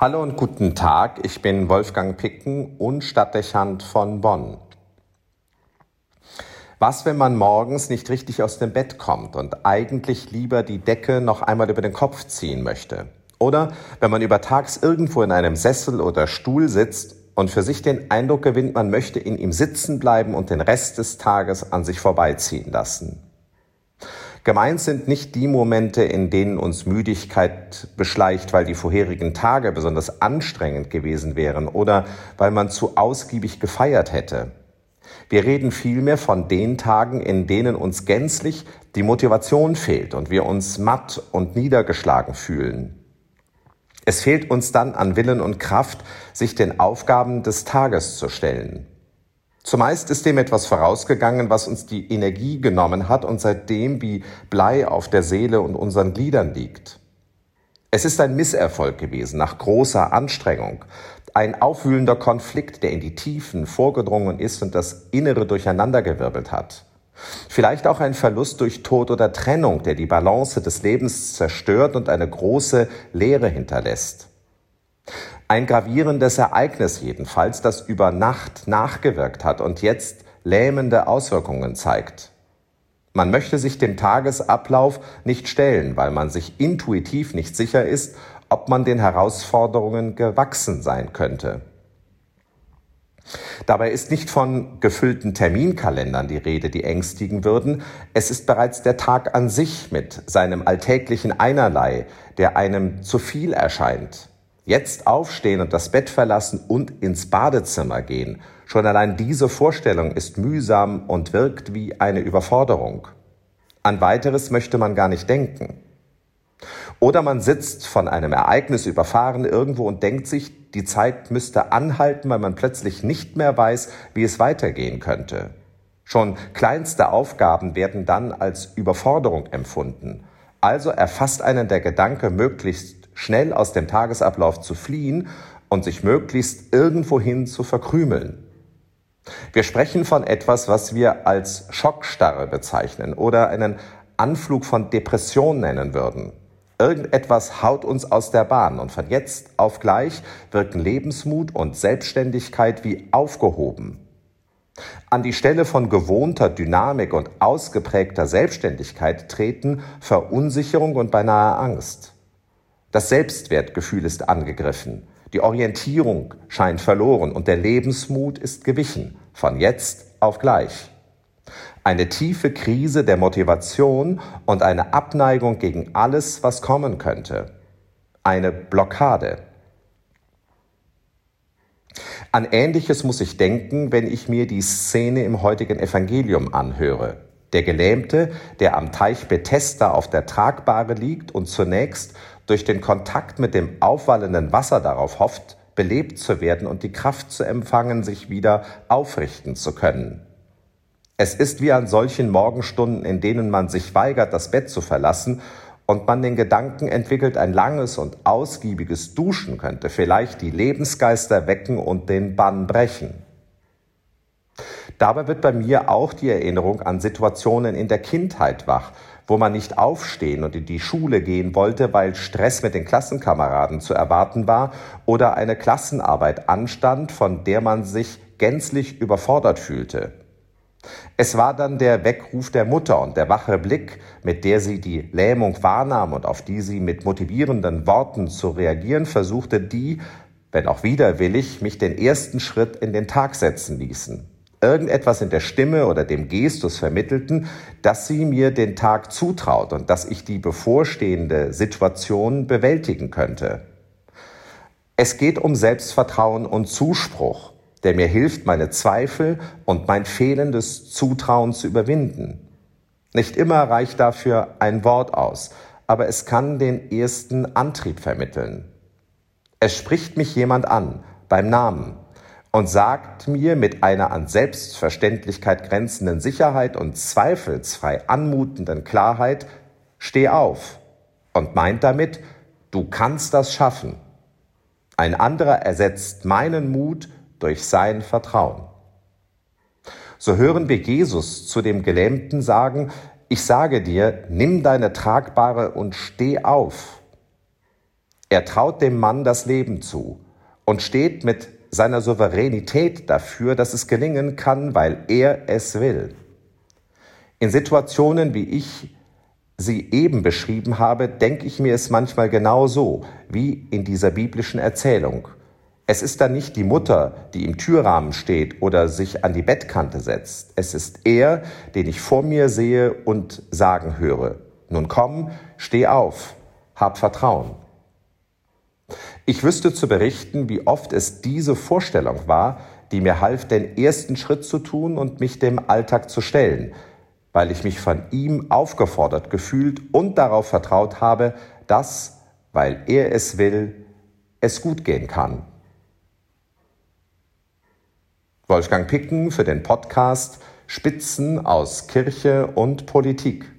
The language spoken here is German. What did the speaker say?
Hallo und guten Tag, ich bin Wolfgang Picken und Stadtdechant von Bonn. Was, wenn man morgens nicht richtig aus dem Bett kommt und eigentlich lieber die Decke noch einmal über den Kopf ziehen möchte? Oder wenn man übertags irgendwo in einem Sessel oder Stuhl sitzt und für sich den Eindruck gewinnt, man möchte in ihm sitzen bleiben und den Rest des Tages an sich vorbeiziehen lassen? Gemeint sind nicht die Momente, in denen uns Müdigkeit beschleicht, weil die vorherigen Tage besonders anstrengend gewesen wären oder weil man zu ausgiebig gefeiert hätte. Wir reden vielmehr von den Tagen, in denen uns gänzlich die Motivation fehlt und wir uns matt und niedergeschlagen fühlen. Es fehlt uns dann an Willen und Kraft, sich den Aufgaben des Tages zu stellen. Zumeist ist dem etwas vorausgegangen, was uns die Energie genommen hat und seitdem wie Blei auf der Seele und unseren Gliedern liegt. Es ist ein Misserfolg gewesen nach großer Anstrengung, ein aufwühlender Konflikt, der in die Tiefen vorgedrungen ist und das Innere durcheinandergewirbelt hat. Vielleicht auch ein Verlust durch Tod oder Trennung, der die Balance des Lebens zerstört und eine große Leere hinterlässt. Ein gravierendes Ereignis jedenfalls, das über Nacht nachgewirkt hat und jetzt lähmende Auswirkungen zeigt. Man möchte sich dem Tagesablauf nicht stellen, weil man sich intuitiv nicht sicher ist, ob man den Herausforderungen gewachsen sein könnte. Dabei ist nicht von gefüllten Terminkalendern die Rede, die ängstigen würden. Es ist bereits der Tag an sich mit seinem alltäglichen Einerlei, der einem zu viel erscheint. Jetzt aufstehen und das Bett verlassen und ins Badezimmer gehen. Schon allein diese Vorstellung ist mühsam und wirkt wie eine Überforderung. An weiteres möchte man gar nicht denken. Oder man sitzt von einem Ereignis überfahren irgendwo und denkt sich, die Zeit müsste anhalten, weil man plötzlich nicht mehr weiß, wie es weitergehen könnte. Schon kleinste Aufgaben werden dann als Überforderung empfunden. Also erfasst einen der Gedanke, möglichst schnell aus dem Tagesablauf zu fliehen und sich möglichst irgendwohin zu verkrümeln. Wir sprechen von etwas, was wir als Schockstarre bezeichnen oder einen Anflug von Depression nennen würden. Irgendetwas haut uns aus der Bahn und von jetzt auf gleich wirken Lebensmut und Selbstständigkeit wie aufgehoben. An die Stelle von gewohnter Dynamik und ausgeprägter Selbstständigkeit treten Verunsicherung und beinahe Angst. Das Selbstwertgefühl ist angegriffen, die Orientierung scheint verloren und der Lebensmut ist gewichen, von jetzt auf gleich. Eine tiefe Krise der Motivation und eine Abneigung gegen alles, was kommen könnte. Eine Blockade. An Ähnliches muss ich denken, wenn ich mir die Szene im heutigen Evangelium anhöre. Der Gelähmte, der am Teich Bethesda auf der Tragbare liegt und zunächst durch den Kontakt mit dem aufwallenden Wasser darauf hofft, belebt zu werden und die Kraft zu empfangen, sich wieder aufrichten zu können. Es ist wie an solchen Morgenstunden, in denen man sich weigert, das Bett zu verlassen und man den Gedanken entwickelt, ein langes und ausgiebiges Duschen könnte vielleicht die Lebensgeister wecken und den Bann brechen. Dabei wird bei mir auch die Erinnerung an Situationen in der Kindheit wach, wo man nicht aufstehen und in die Schule gehen wollte, weil Stress mit den Klassenkameraden zu erwarten war oder eine Klassenarbeit anstand, von der man sich gänzlich überfordert fühlte. Es war dann der Weckruf der Mutter und der wache Blick, mit der sie die Lähmung wahrnahm und auf die sie mit motivierenden Worten zu reagieren versuchte, die, wenn auch widerwillig, mich den ersten Schritt in den Tag setzen ließen irgendetwas in der Stimme oder dem Gestus vermittelten, dass sie mir den Tag zutraut und dass ich die bevorstehende Situation bewältigen könnte. Es geht um Selbstvertrauen und Zuspruch, der mir hilft, meine Zweifel und mein fehlendes Zutrauen zu überwinden. Nicht immer reicht dafür ein Wort aus, aber es kann den ersten Antrieb vermitteln. Es spricht mich jemand an, beim Namen, und sagt mir mit einer an Selbstverständlichkeit grenzenden Sicherheit und zweifelsfrei anmutenden Klarheit, steh auf und meint damit, du kannst das schaffen. Ein anderer ersetzt meinen Mut durch sein Vertrauen. So hören wir Jesus zu dem Gelähmten sagen, ich sage dir, nimm deine Tragbare und steh auf. Er traut dem Mann das Leben zu und steht mit seiner Souveränität dafür, dass es gelingen kann, weil er es will. In Situationen, wie ich sie eben beschrieben habe, denke ich mir es manchmal genau so wie in dieser biblischen Erzählung. Es ist dann nicht die Mutter, die im Türrahmen steht oder sich an die Bettkante setzt. Es ist er, den ich vor mir sehe und sagen höre. Nun komm, steh auf, hab Vertrauen. Ich wüsste zu berichten, wie oft es diese Vorstellung war, die mir half, den ersten Schritt zu tun und mich dem Alltag zu stellen, weil ich mich von ihm aufgefordert gefühlt und darauf vertraut habe, dass, weil er es will, es gut gehen kann. Wolfgang Picken für den Podcast Spitzen aus Kirche und Politik.